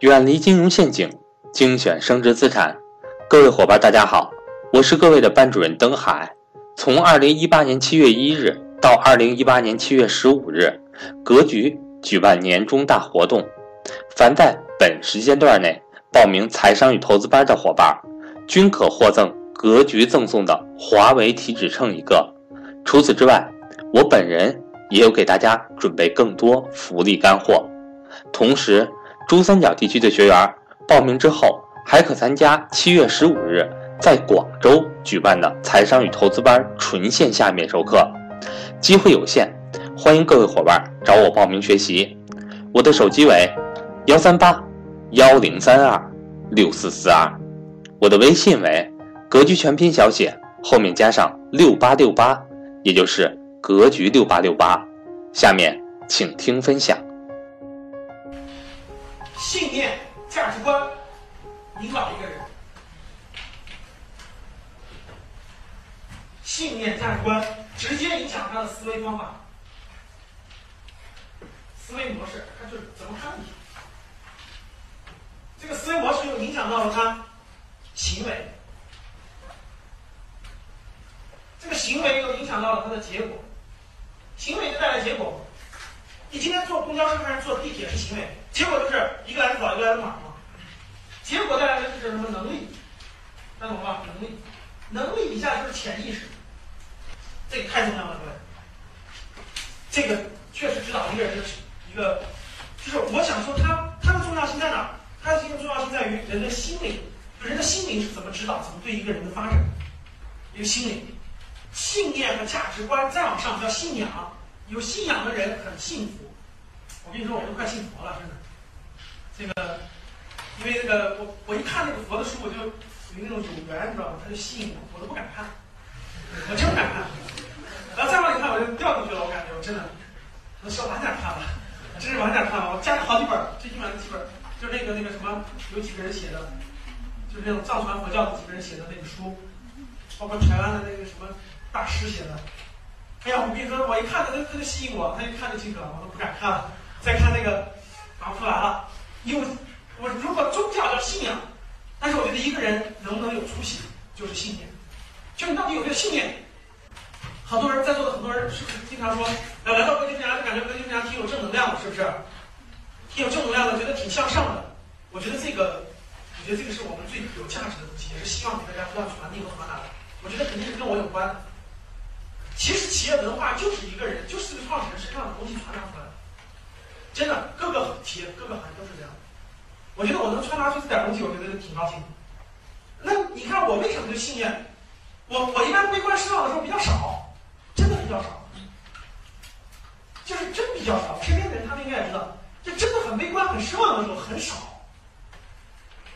远离金融陷阱，精选升值资产。各位伙伴，大家好，我是各位的班主任登海。从二零一八年七月一日到二零一八年七月十五日，格局举办年终大活动，凡在本时间段内报名财商与投资班的伙伴，均可获赠格局赠送的华为体脂秤一个。除此之外，我本人也有给大家准备更多福利干货。同时，珠三角地区的学员报名之后，还可参加七月十五日在广州举办的财商与投资班纯线下面授课，机会有限，欢迎各位伙伴找我报名学习。我的手机为幺三八幺零三二六四四二，我的微信为格局全拼小写后面加上六八六八，也就是格局六八六八。下面请听分享。信念、价值观引导一个人。信念、价值观直接影响他的思维方法、思维模式，他就是怎么看问题。这个思维模式又影响到了他行为，这个行为又影响到了他的结果，行为就带来结果。你今天坐公交车还是坐地铁是行为，结果就是一个来的早，一个来的晚嘛。结果带来的就是什么能力？看懂吧？能力，能力以下就是潜意识，这个太重要了，各位。这个确实指导一个人的一个，就是我想说他他的重要性在哪儿？他的一个重要性在于人的心灵，人的心灵是怎么指导，怎么对一个人的发展？一个心灵、信念和价值观，再往上叫信仰。有信仰的人很幸福，我跟你说，我都快信佛了，真的。这个，因为那个我我一看那个佛的书，我就属于那种有缘，你知道吗？他就吸引我，我都不敢看，我真不敢看。然后再往里看，我就掉进去了，我感觉我真的，我少晚点看吧，真是晚点看吧。我加了好几本，最起码几本，就是那个那个什么，有几个人写的，就是那种藏传佛教的几个人写的那个书，包括台湾的那个什么大师写的。哎呀，我跟你说，我一看他，他他就吸引我，他一看就进去了，我都不敢看了。再看那个答不出来了，因为我如果宗教叫信仰，但是我觉得一个人能不能有出息，就是信念，就你到底有没有信念？好多人在座的很多人是不是经常说，来来到格局家就感觉格局家挺有正能量的，是不是？挺有正能量的，觉得挺向上的。我觉得这个，我觉得这个是我们最有价值的东西，也是希望给大家不断传递和传达的。我觉得肯定是跟我有关。其实企业文化就是一个人，就是这个创始人身上的东西传达。真的，各个企业、各个行业都是这样。我觉得我能传达出这点东西，我觉得挺高兴。那你看我为什么就信念？我我一般悲观失望的时候比较少，真的比较少，就是真比较少。身边的人他们应该也知道，就真的很悲观、很失望的时候很少。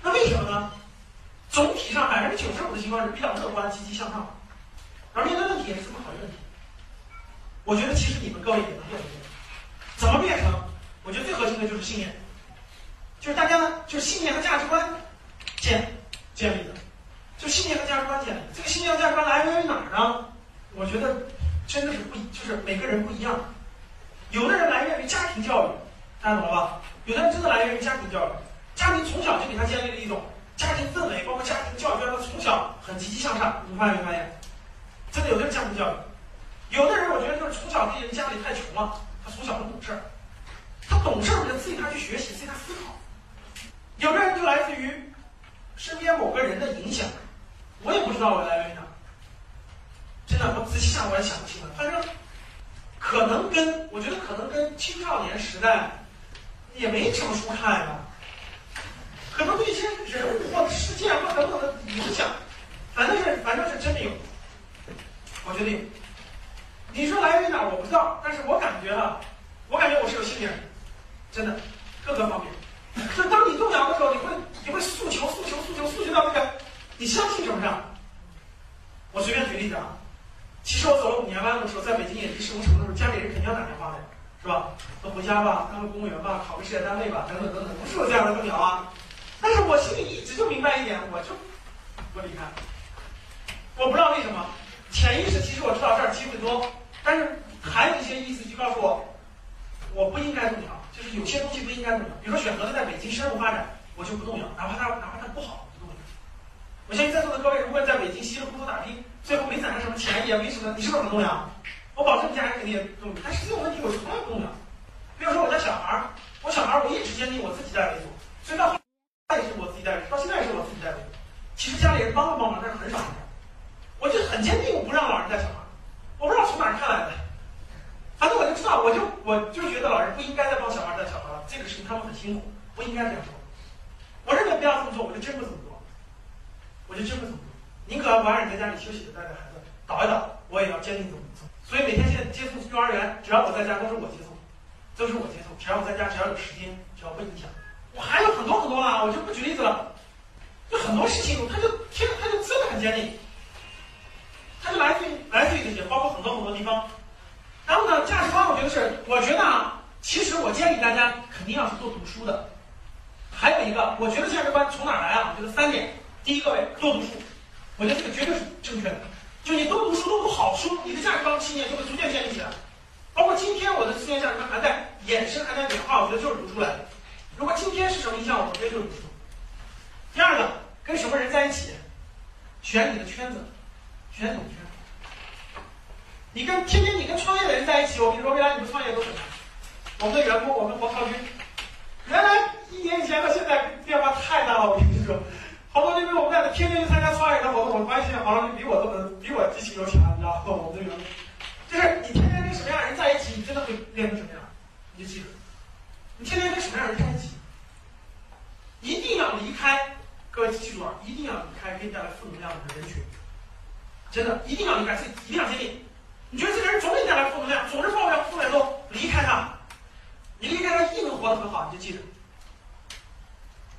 那为什么呢？总体上百分之九十五的情况是比较乐观、积极向上的。而面对问题也是这么考虑问题。我觉得其实你们各位也能变成。怎么变成？我觉得最核心的就是信念，就是大家呢，就是信念和价值观建建立的，就信念和价值观建立。这个信念和价值观来源于哪儿呢？我觉得真的是不，就是每个人不一样。有的人来源于家庭教育，大家懂了吧？有的人真的来源于家庭教育，家庭从小就给他建立了一种家庭氛围，包括家庭教育，让他从小很积极向上。你发现没发现？真的有的人家庭教育，有的人我觉得就是从小这人家里太穷了，他从小不懂事儿，他懂事儿就，刺激他去学习，刺激他思考。有的人就来自于身边某个人的影响，我也不知道我来源于哪。真的，我仔细想我也想不清了。反正可能跟我觉得可能跟青少年时代也没什么书看呀，可能对一些人物或事件或等等的影响，反正是反正是真的有。我决定，你说来源于哪我不知道，但是我感觉哈，我感觉我是有信念的，真的，各个方面。就当你动摇的时候，你会你会诉求诉求诉求诉求到那个，你相信什么上？我随便举例子啊，其实我走了五年弯路的时候，在北京也离市工城的时候，家里人肯定要打电话的，是吧？都回家吧，当个公务员吧，考个事业单位吧，等等等等，不是有这样的动摇啊。但是我心里一直就明白一点，我就不离开，我不知道为什么。潜意识其实我知道这儿机会多，但是还有一些意思就告诉我，我不应该动摇，有些东西不应该动摇。比如说选择了在北京深入发展，我就不动摇，哪怕他哪怕他不好，我不动摇。我相信在座的各位，如果在北京辛辛苦苦打拼，最后没攒上什么钱，也没什么，你是不是很动摇？我保证你家人肯定也动摇，但是这种问题我从来不动摇。比如说我家小孩儿，我小孩儿我一直坚定我自己在为主，所以到也是我自己带为主，到现在也是我自己带为主。其实家里人帮了帮忙，但是很少。我就很坚定，我不让老人带小孩。我不知道从哪儿看来的，反正我就知道，我就我就觉得老人不应该再帮小孩带小孩了，这个事情他们很辛苦，不应该这样做。我认为不要这么做，我就真不这么做，我就真不这么做。宁可不让你在家里休息的带着孩子倒一倒，我也要坚定这么做。所以每天现在接送幼儿园，只要我在家都是我接送。都是我接送，只要我在家，只要有时间，只要不影响，我还有很多很多啊，我就不举例子了。有很多事情，他就天，他就真的很坚定，他就来自于来自于这些，包括很多很多地方。然后呢，价值观，我觉得是，我觉得啊，其实我建议大家肯定要是做读书的。还有一个，我觉得价值观从哪来啊？我觉得三点。第一个位，多读书，我觉得这个绝对是正确的。就你多读书，多读好书，你的价值观信念就会逐渐建立起来。包括今天我的思想价值观还在衍生，还在演化，我觉得就是读出来的。如果今天是什么影响，我觉得就是读书。第二个，跟什么人在一起，选你的圈子，选你的圈子。你跟天天你跟创业的人在一起，我跟你说，未来你们创业都怎么样？我们的员工，我们黄超军，原来一年以前到现在变化太大了，我跟你说，好多因为我们在天天去参加创业的活动，我发现黄超军比我都能，比我激情都强，你知道吗？我这个。就是你天天跟什么样的人在一起，你真的会变成什么样？你就记住，你天天跟什么样的人在一起，一定要离开。各位记住啊，一定要离开给你带来负能量的人群。真的，一定要离开，所以一定要坚定。你觉得这个人总给你带来负能量，总是抱怨负能量，离开他。你离开他，一定能活得很好。你就记着，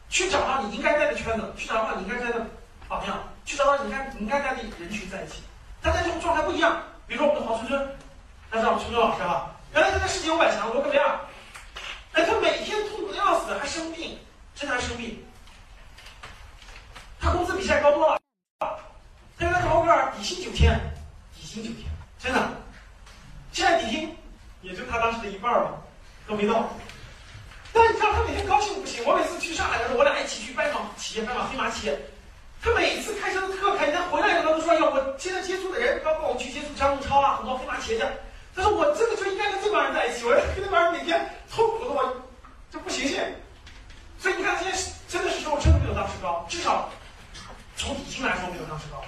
去找到你应该在的圈子，去找到你应该在的榜样，去找到你应该你应该在的人群在一起。大家这种状态不一样。比如说我们的黄春春，大家知道春春老师吧？原来他在世界五百强，我怎么样，哎，他每天痛苦的要死，还生病，真的还生病。他工资比现在高多了，他原来在罗格维尔底薪九千，底薪九千，真的，现在底薪也就他当时的一半吧，都没到。但你知道他每天高兴的不行？我每次去上海的时候，我俩一起去拜访企业，拜访黑马企业。他每次开车都特开心，他回来以后他都说：“哎呀，我现在接触的人，包括我去接触张仲超啊，很多黑马企业家，他说我真的就应该跟这帮人在一起，我要跟这帮人每天痛苦的我就不行行。所以你看，现在真的是说我真的没有当时高，至少从底薪来说没有当时高。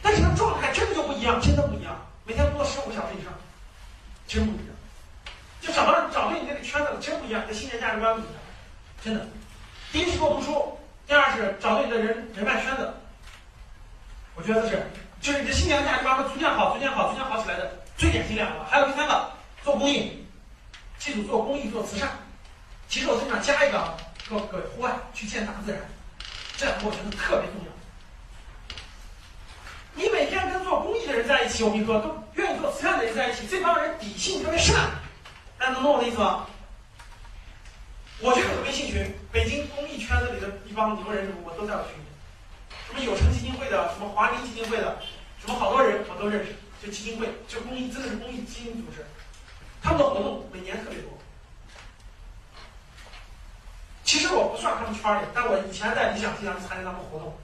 但是他状态真的就不一样，真的不一样，每天工作十五个小时以上，真不一样。就找到找对你这个圈子了真不一样，你的信念价值观不一样，真的。第一是多读书。”第二是找对你的人人脉圈子，我觉得是，就是你的信念价值观会逐渐好、逐渐好、逐渐好起来的最典型两个。还有第三个，做公益，记住做公益、做慈善。其实我经常加一个，各各户外去见大自然，这两个我觉得特别重要。你每天跟做公益的人在一起，我跟你说，都愿意做慈善的人在一起，这帮人底性特别善，大家能懂我的意思吗？我这个微信群，北京公益圈子里的一帮牛人什么，我都在我群里。什么有成基金会的，什么华林基金会的，什么好多人我都认识。就基金会，就公益，真的是公益基金组织。他们的活动每年特别多。其实我不算他们圈里，但我以前在理想经常参加他们活动，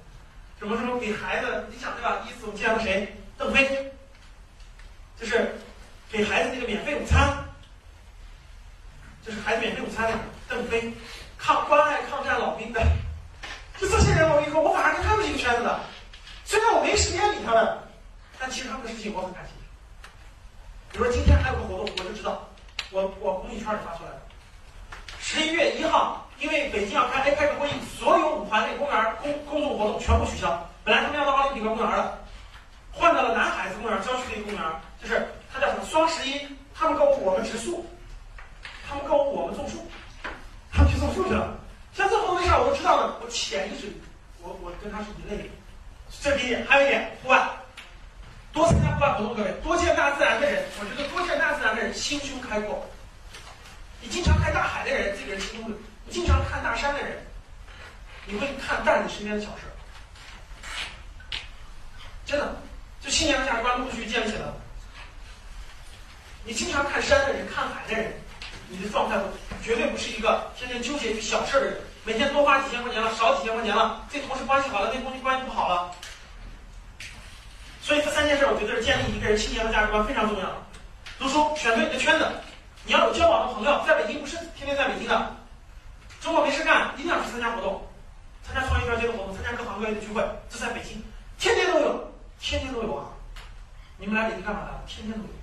什么什么给孩子，理想对吧？第一次我见到谁？邓飞，就是给孩子那个免费午餐，就是孩子免费午餐那个。邓飞，抗关爱抗战老兵的，就这些人，我跟你说，我反而跟他们是一个圈子的。虽然我没时间理他们，但其实他们的事情我很感兴趣。比如说今天还有个活动，我就知道，我我公益圈里发出来的。十一月一号，因为北京要开 APEC 会议，所有五环内公园公公众活动全部取消。本来他们要到奥林匹克公园的，换到了南海子公园郊区的一个公园，就是它叫什么双十一，他们购物我们植树，他们购物我们种树。他们去种树去了，像这么多事儿我都知道的，我潜意识，我我跟他是一类的。这第一点，还有一点，户外，多参加户外活动，各位，多见大自然的人，我觉得多见大自然的人心胸开阔。你经常看大海的人，这个人心胸；你经常看大山的人，你会看淡你身边的小事。真的，就信仰价值观陆续建立起来。你经常看山的人，看海的人。你的状态绝对不是一个天天纠结于小事的人。每天多花几千块钱了，少几千块钱了，这同事关系好了，那同事关系不好了。所以这三件事，我觉得是建立一个人青年的价值观非常重要。读书，选对你的圈子，你要有交往的朋友，在北京不是天天在北京的，周末没事干，一定要去参加活动，参加创业专街的活动，参加各行各业的聚会，这在北京天天都有，天天都有啊！你们来北京干嘛的？天天都有。